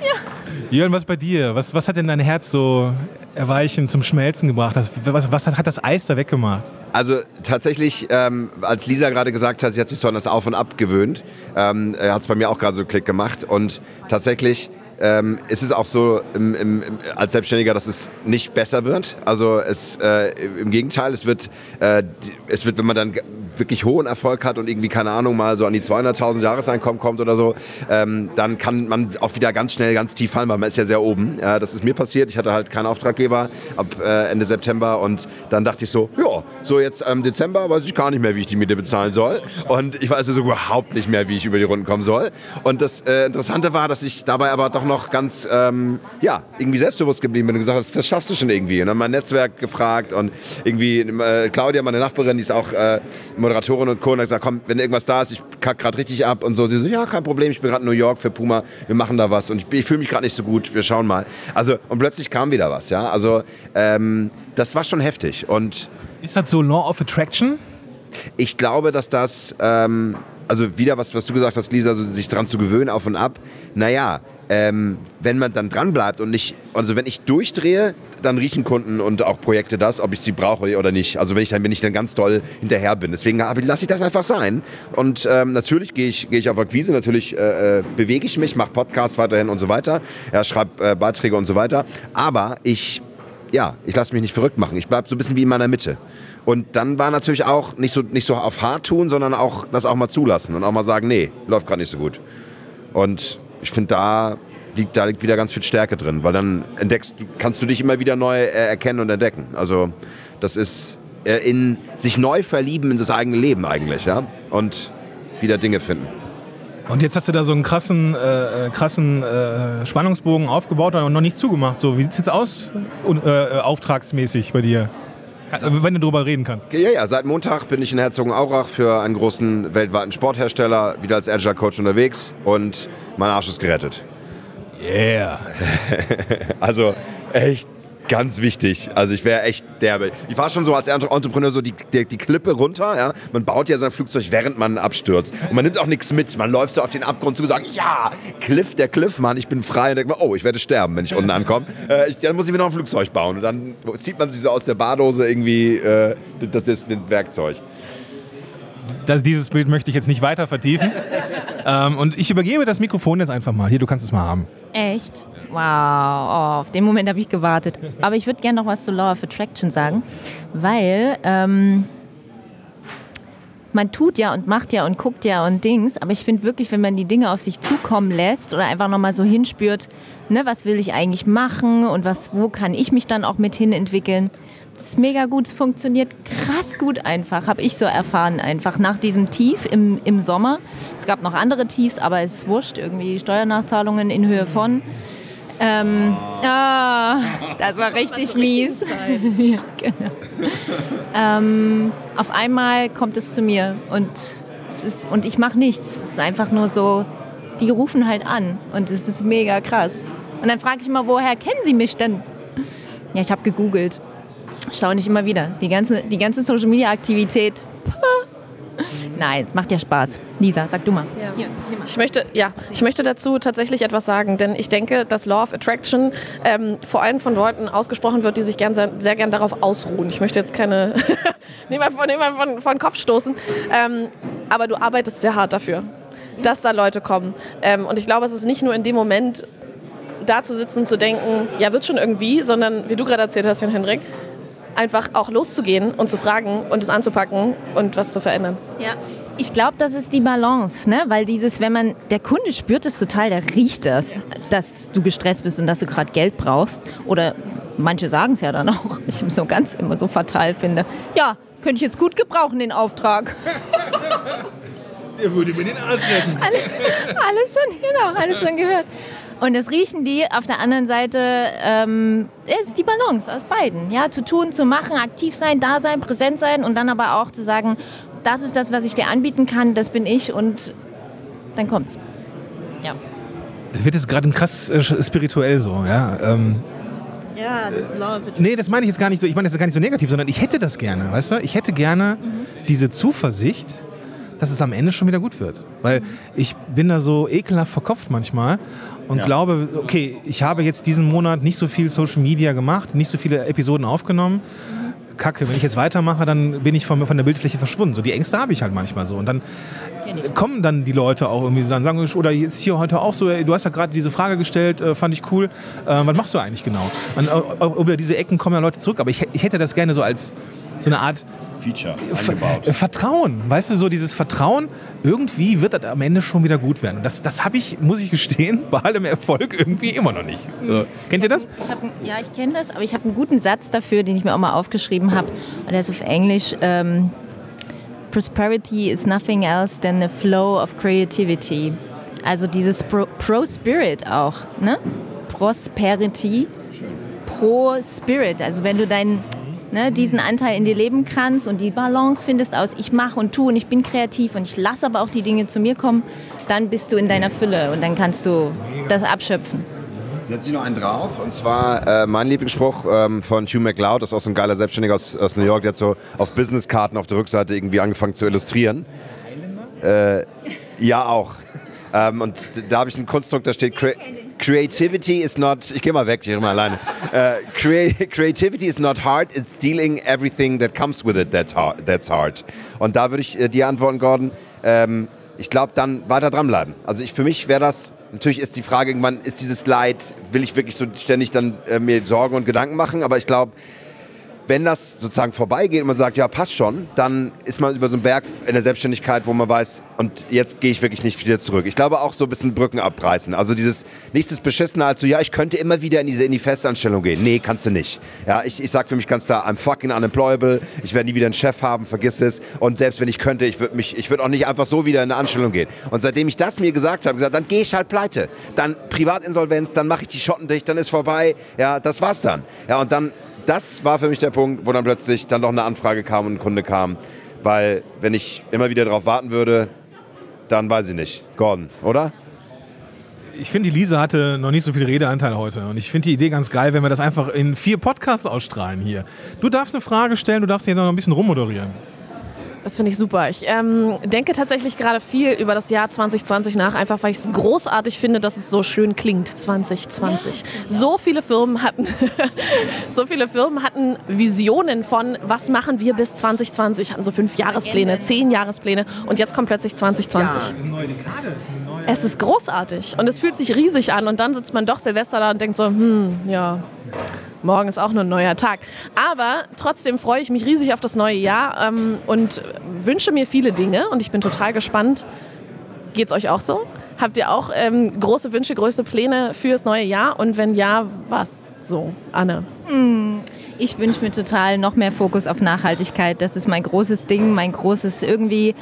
an. Jörn, was bei dir? Was, was hat denn dein Herz so erweichen, zum Schmelzen gebracht? Was, was, was hat, hat das Eis da weggemacht? Also tatsächlich, ähm, als Lisa gerade gesagt hat, sie hat sich so an das Auf und Ab gewöhnt, ähm, hat es bei mir auch gerade so Klick gemacht. Und tatsächlich ähm, ist es auch so im, im, als Selbstständiger, dass es nicht besser wird. Also es, äh, im Gegenteil, es wird, äh, es wird, wenn man dann wirklich hohen Erfolg hat und irgendwie, keine Ahnung, mal so an die 200.000 Jahreseinkommen kommt oder so, ähm, dann kann man auch wieder ganz schnell ganz tief fallen, weil man ist ja sehr oben. Ja, das ist mir passiert. Ich hatte halt keinen Auftraggeber ab äh, Ende September und dann dachte ich so, ja, so jetzt im Dezember weiß ich gar nicht mehr, wie ich die Miete bezahlen soll. Und ich weiß also überhaupt nicht mehr, wie ich über die Runden kommen soll. Und das äh, Interessante war, dass ich dabei aber doch noch ganz, ähm, ja, irgendwie selbstbewusst geblieben bin und gesagt habe, das, schaffst du schon irgendwie. Und dann mein Netzwerk gefragt und irgendwie äh, Claudia, meine Nachbarin, die ist auch äh, Moderatorin und Co. Und hat gesagt, komm, wenn irgendwas da ist, ich kack gerade richtig ab und so. Sie so, ja, kein Problem, ich bin gerade in New York für Puma, wir machen da was und ich, ich fühle mich gerade nicht so gut, wir schauen mal. Also, und plötzlich kam wieder was, ja. Also, ähm, das war schon heftig und Ist das so Law of Attraction? ich glaube, dass das, ähm, also wieder was, was du gesagt hast, Lisa, so sich dran zu gewöhnen, auf und ab. Naja, ähm, wenn man dann dran bleibt und nicht, also wenn ich durchdrehe, dann riechen Kunden und auch Projekte das, ob ich sie brauche oder nicht. Also wenn ich dann, wenn ich dann ganz doll hinterher bin. Deswegen lasse ich das einfach sein. Und ähm, natürlich gehe ich, gehe ich auf Akquise, natürlich äh, äh, bewege ich mich, mache Podcasts weiterhin und so weiter, ja, schreibe äh, Beiträge und so weiter. Aber ich ja, ich lasse mich nicht verrückt machen. Ich bleibe so ein bisschen wie in meiner Mitte. Und dann war natürlich auch nicht so, nicht so auf hart tun, sondern auch das auch mal zulassen und auch mal sagen, nee, läuft gerade nicht so gut. Und ich finde, da liegt, da liegt wieder ganz viel Stärke drin, weil dann entdeckst, kannst du dich immer wieder neu äh, erkennen und entdecken. Also das ist äh, in sich neu verlieben in das eigene Leben eigentlich, ja, und wieder Dinge finden. Und jetzt hast du da so einen krassen, äh, äh, krassen äh, Spannungsbogen aufgebaut und noch nicht zugemacht. So, wie sieht es jetzt aus, äh, auftragsmäßig bei dir? Also, wenn du drüber reden kannst. Ja, ja, seit Montag bin ich in Herzogenaurach für einen großen weltweiten Sporthersteller wieder als Agile Coach unterwegs und mein Arsch ist gerettet. Yeah. (laughs) Also echt ganz wichtig. Also ich wäre echt derbe. Ich war schon so als Entrepreneur so die, die, die, Klippe runter. Ja? Man baut ja sein Flugzeug, während man abstürzt. Und man nimmt auch nichts mit. Man läuft so auf den Abgrund zu und sagt, ja, Cliff, der Cliff, Mann, ich bin frei. Und denkt man, oh, ich werde sterben, wenn ich unten ankomme. Äh, ich, dann muss ich mir noch ein Flugzeug bauen. Und dann zieht man sich so aus der Bardose irgendwie äh, das, das, das Werkzeug. Das, dieses Bild möchte ich jetzt nicht weiter vertiefen. (laughs) ähm, und ich übergebe das Mikrofon jetzt einfach mal. Hier, du kannst es mal haben. Echt? Wow, oh, auf den Moment habe ich gewartet. Aber ich würde gerne noch was zu Law of Attraction sagen, weil ähm, man tut ja und macht ja und guckt ja und Dings, aber ich finde wirklich, wenn man die Dinge auf sich zukommen lässt oder einfach nochmal so hinspürt, ne, was will ich eigentlich machen und was, wo kann ich mich dann auch mit hin entwickeln, ist mega gut, es funktioniert krass gut einfach, habe ich so erfahren einfach nach diesem Tief im, im Sommer. Es gab noch andere Tiefs, aber es ist wurscht, irgendwie Steuernachzahlungen in Höhe von. Ähm, ah, das war richtig mies. (laughs) ja, genau. ähm, auf einmal kommt es zu mir und, es ist, und ich mache nichts. Es ist einfach nur so, die rufen halt an und es ist mega krass. Und dann frage ich mal, woher kennen sie mich denn? Ja, ich habe gegoogelt. Staune ich immer wieder. Die ganze, die ganze Social Media Aktivität. (laughs) Nein, es macht ja Spaß. Lisa, sag du mal. Ja. Hier, ich, möchte, ja, ich möchte dazu tatsächlich etwas sagen, denn ich denke, dass Law of Attraction ähm, vor allem von Leuten ausgesprochen wird, die sich gern, sehr, sehr gern darauf ausruhen. Ich möchte jetzt keine (laughs) niemand von, niemand von, von Kopf stoßen, ähm, aber du arbeitest sehr hart dafür, dass da Leute kommen. Ähm, und ich glaube, es ist nicht nur in dem Moment, da zu sitzen, zu denken, ja, wird schon irgendwie, sondern wie du gerade erzählt hast, Jan Henrik, einfach auch loszugehen und zu fragen und es anzupacken und was zu verändern. Ja. Ich glaube, das ist die Balance, ne? weil dieses, wenn man, der Kunde spürt es total, der riecht das, dass du gestresst bist und dass du gerade Geld brauchst. Oder manche sagen es ja dann auch, ich es so ganz immer so fatal finde. Ja, könnte ich jetzt gut gebrauchen, den Auftrag. Der würde mir den Arsch retten. Alles, alles schon, genau, alles schon gehört. Und das riechen die. Auf der anderen Seite ähm, ist die Balance aus beiden. Ja, zu tun, zu machen, aktiv sein, da sein, präsent sein und dann aber auch zu sagen, das ist das, was ich dir anbieten kann, das bin ich und dann kommt's. Ja. Das wird jetzt gerade krass äh, spirituell so, ja. Ähm, ja, das Love. Nee, das meine ich jetzt gar nicht so, ich meine das gar nicht so negativ, sondern ich hätte das gerne, weißt du? Ich hätte gerne mhm. diese Zuversicht, dass es am Ende schon wieder gut wird. Weil ich bin da so ekelhaft verkopft manchmal und ja. glaube, okay, ich habe jetzt diesen Monat nicht so viel Social Media gemacht, nicht so viele Episoden aufgenommen. Kacke, wenn ich jetzt weitermache, dann bin ich von, von der Bildfläche verschwunden. So die Ängste habe ich halt manchmal so. Und dann kommen dann die Leute auch irgendwie so, dann sagen, oder jetzt hier heute auch so, du hast ja gerade diese Frage gestellt, äh, fand ich cool, äh, was machst du eigentlich genau? Und, äh, über diese Ecken kommen ja Leute zurück, aber ich, ich hätte das gerne so als so eine Art Feature eingebaut. Vertrauen, weißt du, so dieses Vertrauen, irgendwie wird das am Ende schon wieder gut werden. Und das, das habe ich, muss ich gestehen, bei allem Erfolg irgendwie immer noch nicht. So. Kennt ihr das? Ich hab, ja, ich kenne das, aber ich habe einen guten Satz dafür, den ich mir auch mal aufgeschrieben habe. Und der ist auf Englisch. Ähm, Prosperity is nothing else than the flow of creativity. Also dieses Pro-Spirit Pro auch, ne? Prosperity, Pro-Spirit. Also wenn du dein ne, diesen Anteil in dir leben kannst und die Balance findest aus, ich mache und tue und ich bin kreativ und ich lasse aber auch die Dinge zu mir kommen, dann bist du in deiner Fülle und dann kannst du das abschöpfen. Setze ich noch einen drauf und zwar äh, mein Lieblingsspruch ähm, von Hugh McLeod, das ist auch so ein geiler Selbstständiger aus, aus New York, der hat so auf Businesskarten auf der Rückseite irgendwie angefangen zu illustrieren. Äh, ja, auch. Ähm, und da habe ich ein Konstrukt, da steht Cre Creativity is not. Ich gehe mal weg, ich gehe mal alleine. Uh, crea (laughs) creativity is not hard, it's stealing everything that comes with it that's hard. That's hard. Und da würde ich äh, dir antworten, Gordon. Ähm, ich glaube, dann weiter dranbleiben. Also ich, für mich wäre das, natürlich ist die Frage, irgendwann ist dieses Leid, will ich wirklich so ständig dann äh, mir Sorgen und Gedanken machen, aber ich glaube, wenn das sozusagen vorbeigeht und man sagt, ja, passt schon, dann ist man über so einen Berg in der Selbstständigkeit, wo man weiß, und jetzt gehe ich wirklich nicht wieder zurück. Ich glaube auch so ein bisschen Brücken abreißen. Also dieses nächstes Beschissene als so, ja, ich könnte immer wieder in, diese, in die Festanstellung gehen. Nee, kannst du nicht. Ja, ich, ich sage für mich ganz klar, I'm fucking unemployable. Ich werde nie wieder einen Chef haben, vergiss es. Und selbst wenn ich könnte, ich würde mich, auch nicht einfach so wieder in eine Anstellung gehen. Und seitdem ich das mir gesagt habe, gesagt, dann gehe ich halt pleite. Dann Privatinsolvenz, dann mache ich die Schotten dicht, dann ist vorbei. Ja, das war's dann. Ja, und dann das war für mich der Punkt, wo dann plötzlich dann doch eine Anfrage kam und ein Kunde kam. Weil wenn ich immer wieder darauf warten würde, dann weiß ich nicht. Gordon, oder? Ich finde, die Lisa hatte noch nicht so viel Redeanteil heute. Und ich finde die Idee ganz geil, wenn wir das einfach in vier Podcasts ausstrahlen hier. Du darfst eine Frage stellen, du darfst hier noch ein bisschen rummoderieren. Das finde ich super. Ich ähm, denke tatsächlich gerade viel über das Jahr 2020 nach, einfach weil ich es großartig finde, dass es so schön klingt. 2020. So viele Firmen hatten, (laughs) so viele Firmen hatten Visionen von, was machen wir bis 2020? Hatten so fünf Jahrespläne, zehn Jahrespläne und jetzt kommt plötzlich 2020. Es ist großartig und es fühlt sich riesig an und dann sitzt man doch Silvester da und denkt so, hm, ja, morgen ist auch nur ein neuer Tag. Aber trotzdem freue ich mich riesig auf das neue Jahr ähm, und wünsche mir viele Dinge und ich bin total gespannt. Geht es euch auch so? Habt ihr auch ähm, große Wünsche, große Pläne fürs neue Jahr? Und wenn ja, was so, Anne? Hm, ich wünsche mir total noch mehr Fokus auf Nachhaltigkeit. Das ist mein großes Ding, mein großes irgendwie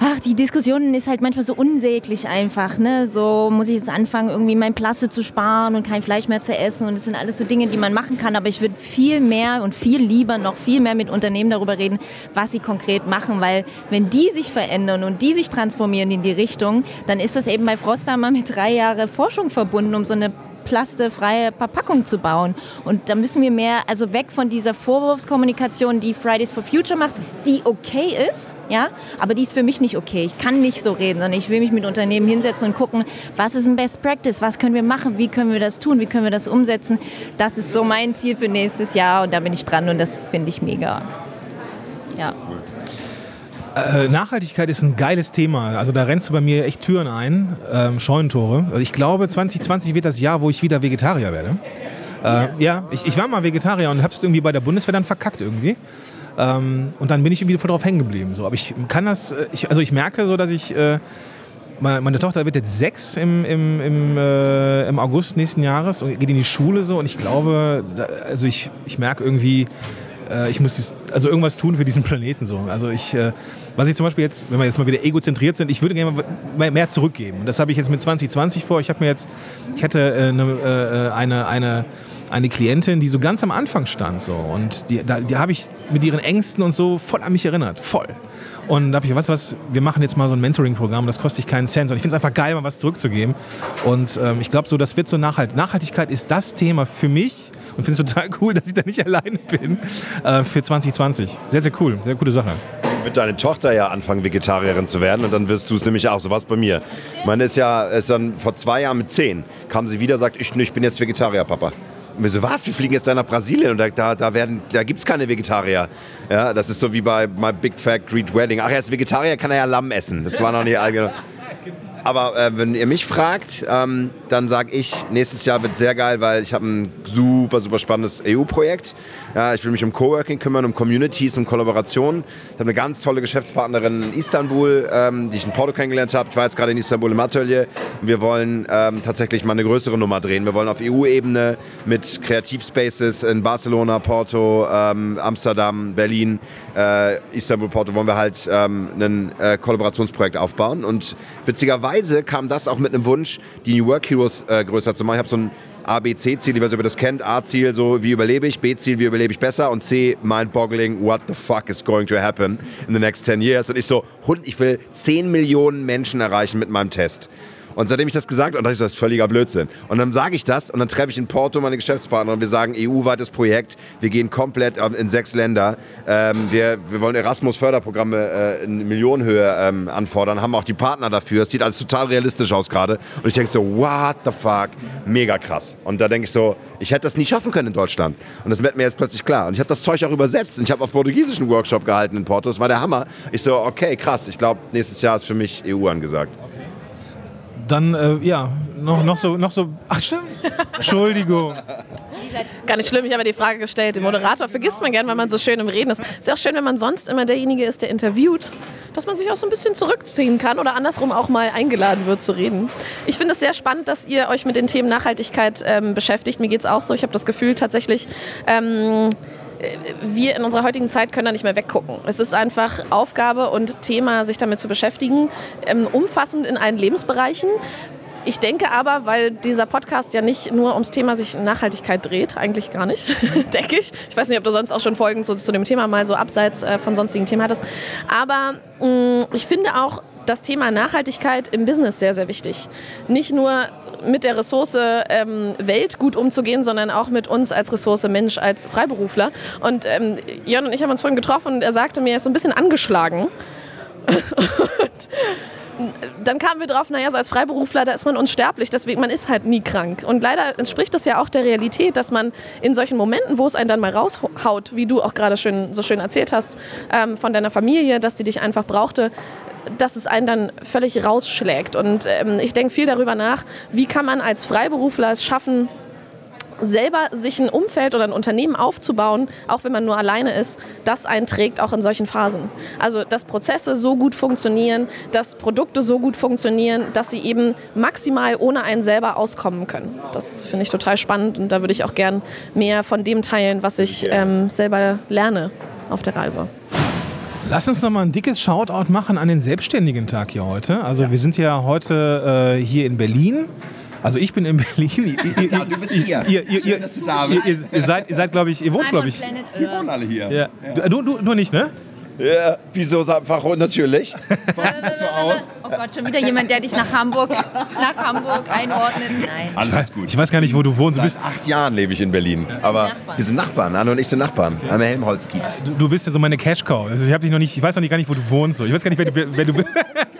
ach, die Diskussion ist halt manchmal so unsäglich einfach. Ne? So muss ich jetzt anfangen, irgendwie mein Plasse zu sparen und kein Fleisch mehr zu essen. Und das sind alles so Dinge, die man machen kann. Aber ich würde viel mehr und viel lieber noch viel mehr mit Unternehmen darüber reden, was sie konkret machen. Weil wenn die sich verändern und die sich transformieren in die Richtung, dann ist das eben bei Frostheimer mit drei Jahren Forschung verbunden, um so eine plastefreie Verpackung zu bauen. Und da müssen wir mehr, also weg von dieser Vorwurfskommunikation, die Fridays for Future macht, die okay ist, ja, aber die ist für mich nicht okay. Ich kann nicht so reden, sondern ich will mich mit Unternehmen hinsetzen und gucken, was ist ein Best Practice, was können wir machen, wie können wir das tun, wie können wir das umsetzen. Das ist so mein Ziel für nächstes Jahr und da bin ich dran und das finde ich mega. Ja. Äh, Nachhaltigkeit ist ein geiles Thema. Also da rennst du bei mir echt Türen ein, ähm, Scheunentore. Also ich glaube, 2020 wird das Jahr, wo ich wieder Vegetarier werde. Äh, ja, ich, ich, war mal Vegetarier und habe es irgendwie bei der Bundeswehr dann verkackt irgendwie. Ähm, und dann bin ich irgendwie voll drauf hängen geblieben. So. Aber ich kann das, äh, ich, also ich merke so, dass ich, äh, meine Tochter wird jetzt sechs im, im, im, äh, im August nächsten Jahres und geht in die Schule so und ich glaube, da, also ich, ich merke irgendwie, äh, ich muss also irgendwas tun für diesen Planeten so. Also ich, äh, was ich zum Beispiel jetzt, wenn wir jetzt mal wieder egozentriert sind, ich würde gerne mal mehr zurückgeben. Und das habe ich jetzt mit 2020 vor. Ich habe mir jetzt, ich hätte äh, eine, eine, eine eine Klientin, die so ganz am Anfang stand so und die, die habe ich mit ihren Ängsten und so voll an mich erinnert, voll. Und da habe ich, weißt du was, wir machen jetzt mal so ein Mentoring-Programm, das kostet dich keinen Cent. Und ich finde es einfach geil, mal was zurückzugeben. Und ähm, ich glaube so, das wird so nachhaltig. Nachhaltigkeit ist das Thema für mich, und finde es total cool, dass ich da nicht alleine bin äh, für 2020. Sehr, sehr cool, sehr coole Sache. Wird deine Tochter ja anfangen, Vegetarierin zu werden und dann wirst du es nämlich auch. So was bei mir. Meine ist ja, ist dann vor zwei Jahren mit zehn, kam sie wieder, sagt, ich, ich bin jetzt Vegetarier, Papa. Und wir so, was? Wir fliegen jetzt da nach Brasilien und da, da, da, da gibt es keine Vegetarier. Ja, das ist so wie bei My Big Fat Great Wedding. Ach, er ist Vegetarier, kann er ja Lamm essen. Das war noch nicht allgemein. Aber äh, wenn ihr mich fragt, ähm, dann sage ich, nächstes Jahr wird sehr geil, weil ich habe ein super, super spannendes EU-Projekt. Ja, ich will mich um Coworking kümmern, um Communities, um Kollaborationen. Ich habe eine ganz tolle Geschäftspartnerin in Istanbul, ähm, die ich in Porto kennengelernt habe. Ich war jetzt gerade in Istanbul im Atelier. Wir wollen ähm, tatsächlich mal eine größere Nummer drehen. Wir wollen auf EU-Ebene mit Kreativspaces in Barcelona, Porto, ähm, Amsterdam, Berlin, äh, Istanbul, Porto, wollen wir halt ähm, ein äh, Kollaborationsprojekt aufbauen. Und witzigerweise kam das auch mit einem Wunsch, die New Work Heroes äh, größer zu machen. Ich habe so ein A, B, C-Ziel, ich weiß nicht, ob ihr das kennt. A-Ziel, so wie überlebe ich, B-Ziel, wie überlebe ich besser und C, mind-boggling, what the fuck is going to happen in the next 10 years? Und ich so, Hund, ich will 10 Millionen Menschen erreichen mit meinem Test. Und seitdem ich das gesagt habe, dachte ich, das ist völliger Blödsinn. Und dann sage ich das und dann treffe ich in Porto meine Geschäftspartner und wir sagen, EU-weites Projekt, wir gehen komplett in sechs Länder. Ähm, wir, wir wollen Erasmus-Förderprogramme äh, in Millionenhöhe ähm, anfordern, haben auch die Partner dafür. Es sieht alles total realistisch aus gerade. Und ich denke so, what the fuck, mega krass. Und da denke ich so, ich hätte das nie schaffen können in Deutschland. Und das wird mir jetzt plötzlich klar. Und ich habe das Zeug auch übersetzt. Und ich habe auf Portugiesischen Workshop gehalten in Porto. Das war der Hammer. Ich so, okay, krass. Ich glaube, nächstes Jahr ist für mich EU angesagt dann, äh, ja, noch, noch, so, noch so. Ach, stimmt. Entschuldigung. Gar nicht schlimm, ich habe die Frage gestellt. Den Moderator vergisst man gern, weil man so schön im Reden ist. Ist ja auch schön, wenn man sonst immer derjenige ist, der interviewt, dass man sich auch so ein bisschen zurückziehen kann oder andersrum auch mal eingeladen wird zu reden. Ich finde es sehr spannend, dass ihr euch mit den Themen Nachhaltigkeit ähm, beschäftigt. Mir geht es auch so. Ich habe das Gefühl tatsächlich. Ähm, wir in unserer heutigen Zeit können da nicht mehr weggucken. Es ist einfach Aufgabe und Thema, sich damit zu beschäftigen, ähm, umfassend in allen Lebensbereichen. ich denke aber, weil dieser Podcast ja nicht nur ums Thema sich Nachhaltigkeit dreht, eigentlich gar nicht, (laughs) denke ich. Ich weiß nicht, ob du sonst auch schon Folgen zu, zu dem Thema mal so abseits äh, von sonstigen Themen hattest. Aber mh, mm, ich finde auch das Thema Nachhaltigkeit im Business sehr, sehr wichtig. Nicht nur mit der Ressource ähm, Welt gut umzugehen, sondern auch mit uns als Ressource Mensch, als Freiberufler. Und ähm, Jörn und ich haben uns vorhin getroffen und er sagte mir, er ist so ein bisschen angeschlagen. (laughs) und dann kamen wir drauf, naja, so als Freiberufler, da ist man unsterblich, deswegen man ist halt nie krank. Und leider entspricht das ja auch der Realität, dass man in solchen Momenten, wo es einen dann mal raushaut, wie du auch gerade schön, so schön erzählt hast, ähm, von deiner Familie, dass sie dich einfach brauchte, dass es einen dann völlig rausschlägt. Und ähm, ich denke viel darüber nach, wie kann man als Freiberufler es schaffen, selber sich ein Umfeld oder ein Unternehmen aufzubauen, auch wenn man nur alleine ist, das einträgt auch in solchen Phasen. Also, dass Prozesse so gut funktionieren, dass Produkte so gut funktionieren, dass sie eben maximal ohne einen selber auskommen können. Das finde ich total spannend und da würde ich auch gern mehr von dem teilen, was ich ähm, selber lerne auf der Reise. Lass uns noch mal ein dickes Shoutout machen an den Selbstständigen-Tag hier heute. Also ja. wir sind ja heute äh, hier in Berlin also ich bin in (laughs) Berlin. Ihr, ja, du bist hier. Ihr, ihr, Schön, dass du da bist. Ihr, ihr seid, ihr seid glaube ich, ihr wohnt, glaube ich. Wir wohnen alle hier. Ja. ja. Du, du, du nicht, ne? Ja, wieso einfach natürlich? (laughs) so aus? Oh Gott, schon wieder jemand, der dich nach Hamburg, nach Hamburg einordnet. Nein. Alles gut. Ich weiß gar nicht, wo du wohnst. Seit bist acht Jahren lebe ich in Berlin. Aber wir sind Nachbarn. Anne und ich sind Nachbarn. Okay. Am Helmholtz-Kiez. Du, du, bist ja so meine Cash-Cow. Also ich, hab dich noch nicht, ich weiß noch nicht gar nicht, wo du wohnst. So. Ich weiß gar nicht, wer du, wer du bist. (laughs)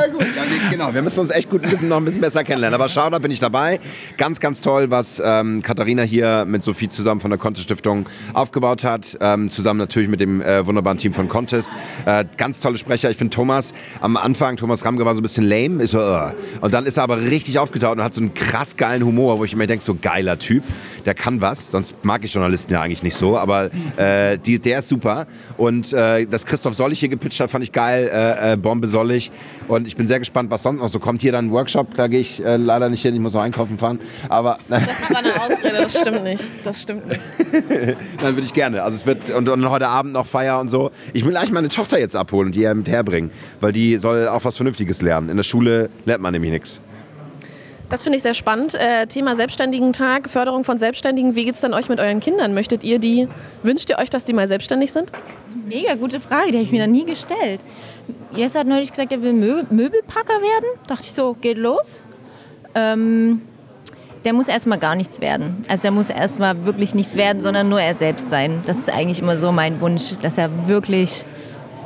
Sehr gut. Ja, genau, wir müssen uns echt gut ein bisschen, noch ein bisschen besser kennenlernen. Aber schau, da bin ich dabei. Ganz, ganz toll, was ähm, Katharina hier mit Sophie zusammen von der Contest Stiftung aufgebaut hat. Ähm, zusammen natürlich mit dem äh, wunderbaren Team von Contest. Äh, ganz tolle Sprecher. Ich finde Thomas am Anfang, Thomas Ramge war so ein bisschen lame. Ich so, uh. Und dann ist er aber richtig aufgetaucht und hat so einen krass geilen Humor, wo ich mir denke, so geiler Typ. Der kann was. Sonst mag ich Journalisten ja eigentlich nicht so. Aber äh, die, der ist super. Und äh, dass Christoph Sollich hier gepitcht hat, fand ich geil. Äh, äh, Bombe Sollich. Und ich bin sehr gespannt, was sonst noch so kommt. Hier dann ein Workshop, da gehe ich äh, leider nicht hin, ich muss noch einkaufen fahren. Aber das ist eine Ausrede, das stimmt nicht. Das stimmt nicht. (laughs) dann würde ich gerne. Also es wird und, und, heute Abend noch Feier und so. Ich will eigentlich meine Tochter jetzt abholen und die mit herbringen, weil die soll auch was Vernünftiges lernen. In der Schule lernt man nämlich nichts. Das finde ich sehr spannend. Äh, Thema Selbstständigen-Tag, Förderung von Selbstständigen. Wie geht es denn euch mit euren Kindern? Möchtet ihr die, wünscht ihr euch, dass die mal selbstständig sind? Mega gute Frage, die habe ich mir noch nie gestellt. Jesse hat neulich gesagt, er will Mö Möbelpacker werden. Dachte ich so, geht los. Ähm, der muss erstmal gar nichts werden. Also der muss erstmal wirklich nichts werden, sondern nur er selbst sein. Das ist eigentlich immer so mein Wunsch, dass er wirklich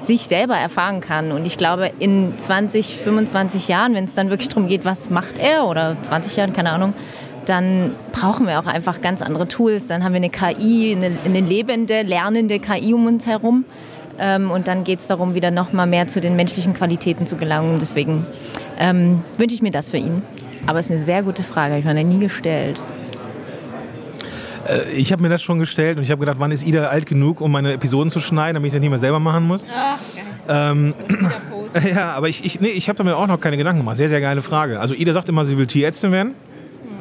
sich selber erfahren kann. Und ich glaube, in 20, 25 Jahren, wenn es dann wirklich darum geht, was macht er oder 20 Jahren, keine Ahnung, dann brauchen wir auch einfach ganz andere Tools. Dann haben wir eine KI, eine, eine lebende, lernende KI um uns herum. Ähm, und dann geht es darum, wieder noch mal mehr zu den menschlichen Qualitäten zu gelangen. Deswegen ähm, wünsche ich mir das für ihn. Aber es ist eine sehr gute Frage, habe ich mir nie gestellt. Äh, ich habe mir das schon gestellt und ich habe gedacht, wann ist Ida alt genug, um meine Episoden zu schneiden, damit ich das nicht mehr selber machen muss. Ach, ähm, (laughs) ja, aber ich, ich, nee, ich habe damit auch noch keine Gedanken gemacht. Sehr, sehr geile Frage. Also Ida sagt immer, sie will Tierärztin werden.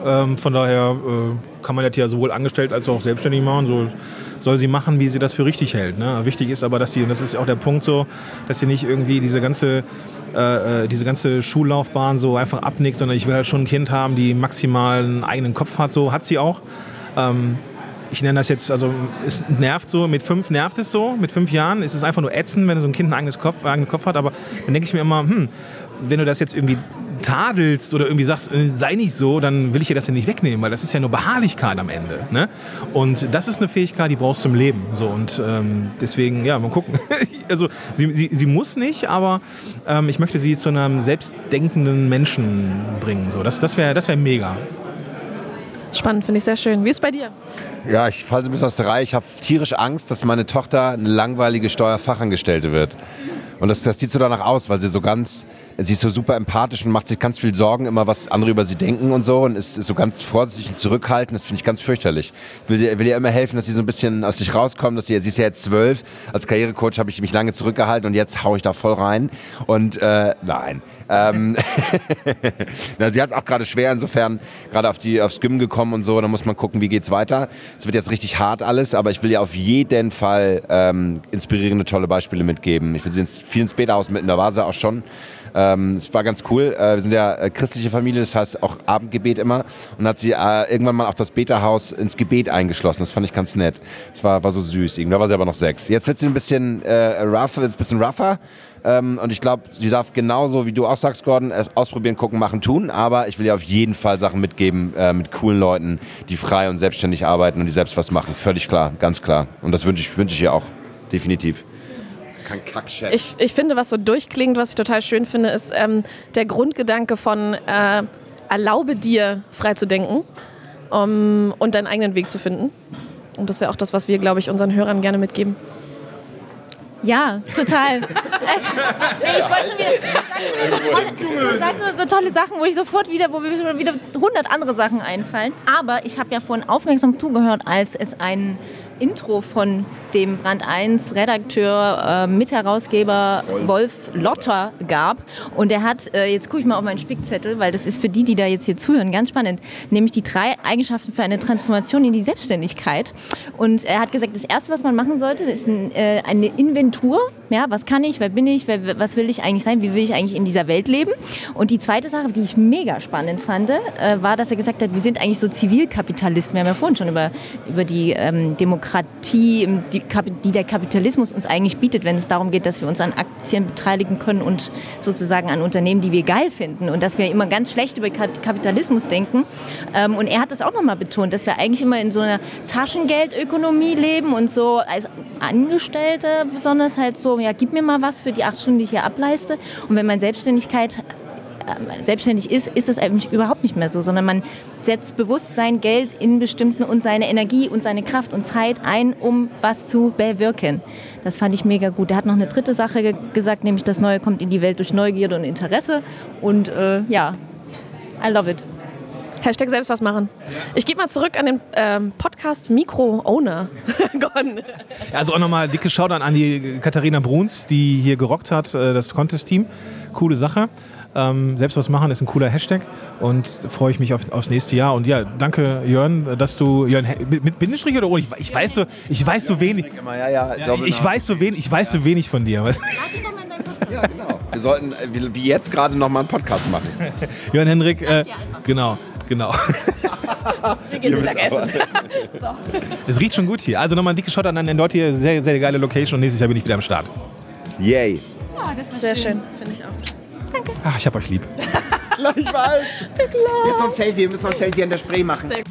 Ähm, von daher äh, kann man das ja sowohl angestellt als auch selbstständig machen. So soll sie machen, wie sie das für richtig hält. Ne? Wichtig ist aber, dass sie, und das ist auch der Punkt so, dass sie nicht irgendwie diese ganze äh, äh, diese ganze Schullaufbahn so einfach abnickt, sondern ich will halt schon ein Kind haben, die maximal einen eigenen Kopf hat. So hat sie auch. Ähm, ich nenne das jetzt, also es nervt so, mit fünf nervt es so, mit fünf Jahren ist es einfach nur ätzend, wenn so ein Kind ein eigenes Kopf, eigenen Kopf hat, aber dann denke ich mir immer, hm, wenn du das jetzt irgendwie tadelst oder irgendwie sagst, äh, sei nicht so, dann will ich dir das ja nicht wegnehmen, weil das ist ja nur Beharrlichkeit am Ende. Ne? Und das ist eine Fähigkeit, die brauchst du im Leben. So, und ähm, deswegen, ja, mal gucken. (laughs) also sie, sie, sie muss nicht, aber ähm, ich möchte sie zu einem selbstdenkenden Menschen bringen. So, das das wäre das wär mega. Spannend, finde ich sehr schön. Wie ist es bei dir? Ja, ich falle ein bisschen aus der Reihe. Ich habe tierisch Angst, dass meine Tochter eine langweilige Steuerfachangestellte wird. Und das, das sieht so danach aus, weil sie so ganz, sie ist so super empathisch und macht sich ganz viel Sorgen immer, was andere über sie denken und so und ist, ist so ganz vorsichtig und zurückhaltend. Das finde ich ganz fürchterlich. Ich will, will ihr immer helfen, dass sie so ein bisschen aus sich rauskommt. Dass sie, sie ist ja jetzt zwölf. Als Karrierecoach habe ich mich lange zurückgehalten und jetzt haue ich da voll rein. Und äh, nein. Ähm, (laughs) Na, sie hat es auch gerade schwer, insofern gerade auf die aufs Gym gekommen und so. Da muss man gucken, wie geht's weiter. es wird jetzt richtig hart alles, aber ich will ja auf jeden Fall ähm, inspirierende, tolle Beispiele mitgeben. Ich will sie ins, viel ins Beta-Haus mit in der Vase auch schon. Ähm, es war ganz cool. Äh, wir sind ja äh, christliche Familie, das heißt auch Abendgebet immer. Und hat sie äh, irgendwann mal auch das Beta-Haus ins Gebet eingeschlossen. Das fand ich ganz nett. Das war, war so süß. Irgendwann war sie aber noch sechs. Jetzt wird sie ein bisschen äh, rough, ein bisschen rougher. Ähm, und ich glaube, sie darf genauso, wie du auch sagst, Gordon, es ausprobieren, gucken, machen, tun. Aber ich will ihr auf jeden Fall Sachen mitgeben äh, mit coolen Leuten, die frei und selbstständig arbeiten und die selbst was machen. Völlig klar, ganz klar. Und das wünsche ich, wünsch ich ihr auch. Definitiv. Kein Kackchef. Ich, ich finde, was so durchklingt, was ich total schön finde, ist ähm, der Grundgedanke von äh, erlaube dir, frei zu denken um, und deinen eigenen Weg zu finden. Und das ist ja auch das, was wir, glaube ich, unseren Hörern gerne mitgeben. Ja, total. (laughs) Also, ich wollte schon wieder. Du sagst, so tolle, sagst so tolle Sachen, wo ich sofort wieder, wo mir schon wieder 100 andere Sachen einfallen. Aber ich habe ja vorhin aufmerksam zugehört, als es ein Intro von dem Brand 1 Redakteur, äh, Mitherausgeber Wolf. Wolf Lotter gab. Und er hat, äh, jetzt gucke ich mal auf meinen Spickzettel, weil das ist für die, die da jetzt hier zuhören, ganz spannend, nämlich die drei Eigenschaften für eine Transformation in die Selbstständigkeit. Und er hat gesagt, das Erste, was man machen sollte, ist ein, äh, eine Inventur. Ja, was kann ich, wer bin ich, wer, was will ich eigentlich sein, wie will ich eigentlich in dieser Welt leben? Und die zweite Sache, die ich mega spannend fand, äh, war, dass er gesagt hat, wir sind eigentlich so Zivilkapitalisten. Wir haben ja vorhin schon über, über die ähm, Demokratie, die die der Kapitalismus uns eigentlich bietet, wenn es darum geht, dass wir uns an Aktien beteiligen können und sozusagen an Unternehmen, die wir geil finden und dass wir immer ganz schlecht über Kapitalismus denken. Ähm, und er hat das auch nochmal betont, dass wir eigentlich immer in so einer Taschengeldökonomie leben und so als Angestellte besonders halt so, ja, gib mir mal was für die acht Stunden, die ich hier ableiste. Und wenn man Selbstständigkeit selbstständig ist, ist es eigentlich überhaupt nicht mehr so, sondern man setzt bewusst sein Geld in bestimmten und seine Energie und seine Kraft und Zeit ein, um was zu bewirken. Das fand ich mega gut. Er hat noch eine dritte Sache ge gesagt, nämlich das Neue kommt in die Welt durch Neugierde und Interesse. Und äh, ja, I love it. Hashtag selbst was machen. Ich gehe mal zurück an den ähm, Podcast Mikro Owner. (laughs) also auch nochmal dicke Shoutout an die Katharina Bruns, die hier gerockt hat, äh, das Contest-Team. Coole Sache. Ähm, selbst was machen ist ein cooler Hashtag und freue ich mich auf, aufs nächste Jahr. Und ja, danke Jörn, dass du Jörn mit Bindestrich oder ohne? Ich, ich, weiß so, ich weiß so wenig. Ja, ja, ich weiß so wenig, ich weiß so wenig von dir. Ja, genau. Wir sollten äh, wie jetzt gerade noch mal einen Podcast machen. (laughs) Jörn Henrik, äh, genau, genau. (laughs) Wir gehen Mittagessen. (laughs) so. Es riecht schon gut hier. Also nochmal ein dickes Shot an den dort hier. Sehr, sehr geile Location und nächstes Jahr bin ich wieder am Start. Yay. Ja, das war sehr schön, schön finde ich auch. Danke. Ach, ich hab euch lieb. Gleichfalls. Jetzt noch ein Selfie. Wir müssen noch ein Selfie an der Spree machen. Sehr